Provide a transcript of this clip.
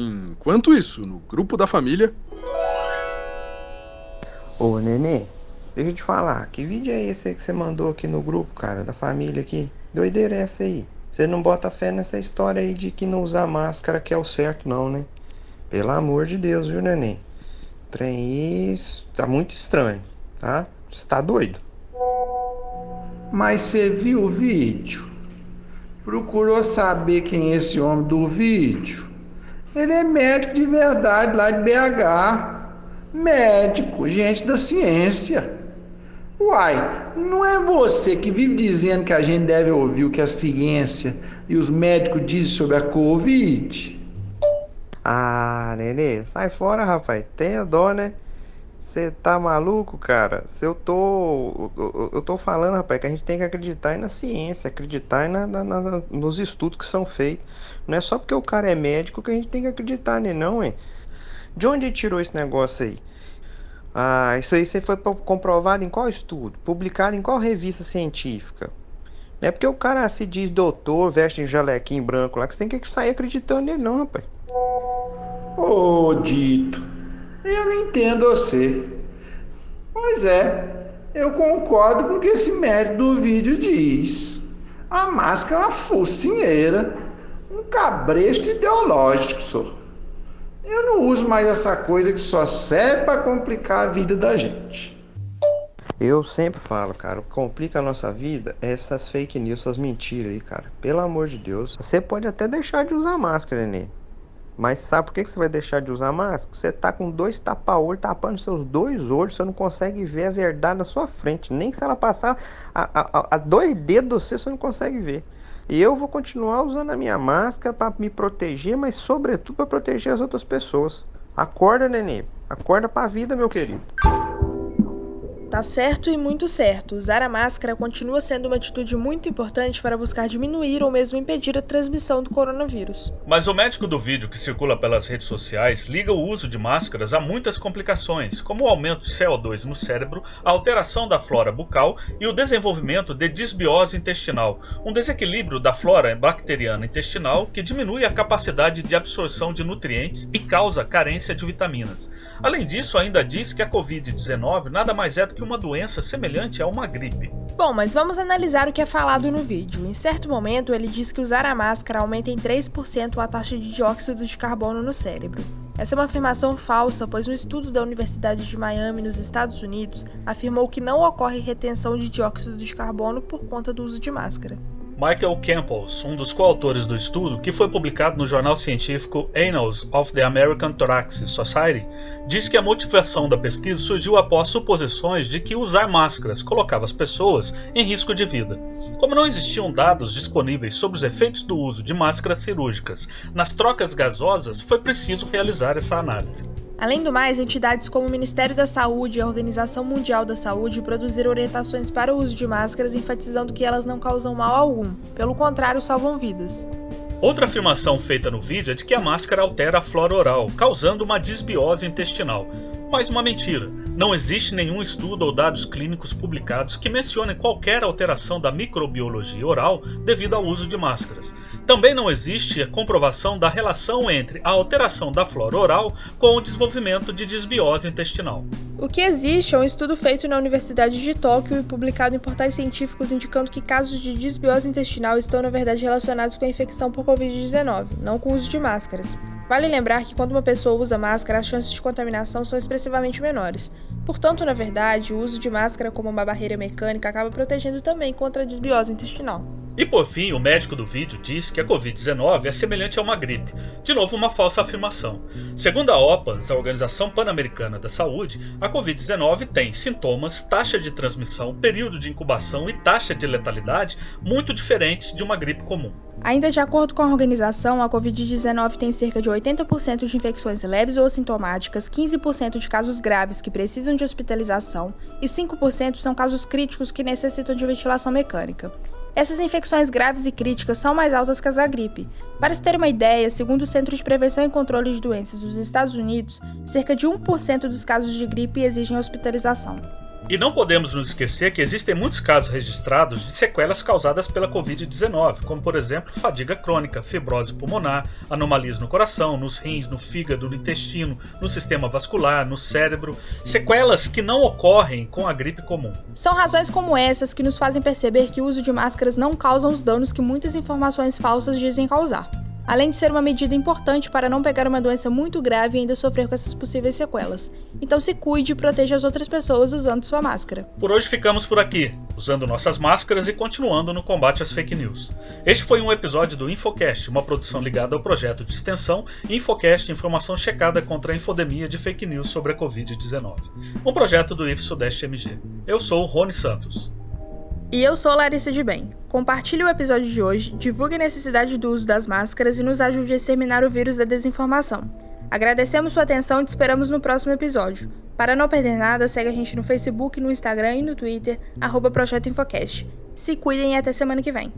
Enquanto isso, no grupo da família. Ô, Nenê, deixa eu te falar, que vídeo é esse que você mandou aqui no grupo, cara, da família aqui? Doideira é essa aí? Você não bota fé nessa história aí de que não usar máscara que é o certo, não, né? Pelo amor de Deus, viu, Nenê? Trem isso tá muito estranho, tá? Você tá doido? Mas você viu o vídeo? Procurou saber quem é esse homem do vídeo? Ele é médico de verdade lá de BH. Médico, gente da ciência. Uai, não é você que vive dizendo que a gente deve ouvir o que a ciência e os médicos dizem sobre a Covid? Ah, Nenê, sai fora, rapaz. Tenha dó, né? Você tá maluco, cara? Se eu tô. Eu, eu, tô falando, rapaz, que a gente tem que acreditar na ciência, acreditar na, na, na, nos estudos que são feitos. Não é só porque o cara é médico que a gente tem que acreditar nele, não, hein? De onde ele tirou esse negócio aí? Ah, isso aí você foi comprovado em qual estudo? Publicado em qual revista científica? Não é porque o cara se diz doutor, veste em jalequinho branco lá, que você tem que sair acreditando nele, não, rapaz. Ô, Dito, eu não entendo você. Pois é, eu concordo com o que esse médico do vídeo diz. A máscara é uma focinheira, um cabresto ideológico, senhor. Eu não uso mais essa coisa que só serve para complicar a vida da gente. Eu sempre falo, cara, complica a nossa vida essas fake news, essas mentiras aí, cara. Pelo amor de Deus. Você pode até deixar de usar máscara, Nenê. Mas sabe por que você vai deixar de usar máscara? Você tá com dois tapa-olho tapando seus dois olhos, você não consegue ver a verdade na sua frente. Nem se ela passar a, a, a dois dedos você, você não consegue ver. E eu vou continuar usando a minha máscara para me proteger, mas sobretudo para proteger as outras pessoas. Acorda, neném. Acorda para a vida, meu querido. Tá certo e muito certo. Usar a máscara continua sendo uma atitude muito importante para buscar diminuir ou mesmo impedir a transmissão do coronavírus. Mas o médico do vídeo que circula pelas redes sociais liga o uso de máscaras a muitas complicações, como o aumento de CO2 no cérebro, a alteração da flora bucal e o desenvolvimento de disbiose intestinal, um desequilíbrio da flora bacteriana intestinal que diminui a capacidade de absorção de nutrientes e causa carência de vitaminas. Além disso, ainda diz que a Covid-19 nada mais é do que uma doença semelhante a uma gripe. Bom, mas vamos analisar o que é falado no vídeo. Em certo momento, ele diz que usar a máscara aumenta em 3% a taxa de dióxido de carbono no cérebro. Essa é uma afirmação falsa, pois um estudo da Universidade de Miami, nos Estados Unidos, afirmou que não ocorre retenção de dióxido de carbono por conta do uso de máscara. Michael Campos, um dos coautores do estudo, que foi publicado no jornal científico Annals of the American Thoracic Society, diz que a motivação da pesquisa surgiu após suposições de que usar máscaras colocava as pessoas em risco de vida. Como não existiam dados disponíveis sobre os efeitos do uso de máscaras cirúrgicas nas trocas gasosas, foi preciso realizar essa análise. Além do mais, entidades como o Ministério da Saúde e a Organização Mundial da Saúde produziram orientações para o uso de máscaras, enfatizando que elas não causam mal algum, pelo contrário, salvam vidas. Outra afirmação feita no vídeo é de que a máscara altera a flora oral, causando uma disbiose intestinal. Mais uma mentira. Não existe nenhum estudo ou dados clínicos publicados que mencionem qualquer alteração da microbiologia oral devido ao uso de máscaras. Também não existe comprovação da relação entre a alteração da flora oral com o desenvolvimento de desbiose intestinal. O que existe é um estudo feito na Universidade de Tóquio e publicado em portais científicos indicando que casos de desbiose intestinal estão na verdade relacionados com a infecção por Covid-19, não com o uso de máscaras. Vale lembrar que quando uma pessoa usa máscara, as chances de contaminação são expressivamente menores. Portanto, na verdade, o uso de máscara como uma barreira mecânica acaba protegendo também contra a desbiose intestinal. E por fim, o médico do vídeo diz que a Covid-19 é semelhante a uma gripe. De novo, uma falsa afirmação. Segundo a OPAS, a Organização Pan-Americana da Saúde, a Covid-19 tem sintomas, taxa de transmissão, período de incubação e taxa de letalidade muito diferentes de uma gripe comum. Ainda de acordo com a organização, a Covid-19 tem cerca de 80% de infecções leves ou assintomáticas, 15% de casos graves que precisam de hospitalização e 5% são casos críticos que necessitam de ventilação mecânica. Essas infecções graves e críticas são mais altas que as da gripe. Para se ter uma ideia, segundo o Centro de Prevenção e Controle de Doenças dos Estados Unidos, cerca de 1% dos casos de gripe exigem hospitalização. E não podemos nos esquecer que existem muitos casos registrados de sequelas causadas pela Covid-19, como por exemplo fadiga crônica, fibrose pulmonar, anomalias no coração, nos rins, no fígado, no intestino, no sistema vascular, no cérebro, sequelas que não ocorrem com a gripe comum. São razões como essas que nos fazem perceber que o uso de máscaras não causa os danos que muitas informações falsas dizem causar além de ser uma medida importante para não pegar uma doença muito grave e ainda sofrer com essas possíveis sequelas. Então se cuide e proteja as outras pessoas usando sua máscara. Por hoje ficamos por aqui, usando nossas máscaras e continuando no combate às fake news. Este foi um episódio do Infocast, uma produção ligada ao projeto de extensão Infocast Informação Checada contra a Infodemia de Fake News sobre a Covid-19, um projeto do IF Sudeste MG. Eu sou Rony Santos. E eu sou Larissa de Bem. Compartilhe o episódio de hoje, divulgue a necessidade do uso das máscaras e nos ajude a exterminar o vírus da desinformação. Agradecemos sua atenção e te esperamos no próximo episódio. Para não perder nada, segue a gente no Facebook, no Instagram e no Twitter, arroba Projeto Infocast. Se cuidem e até semana que vem.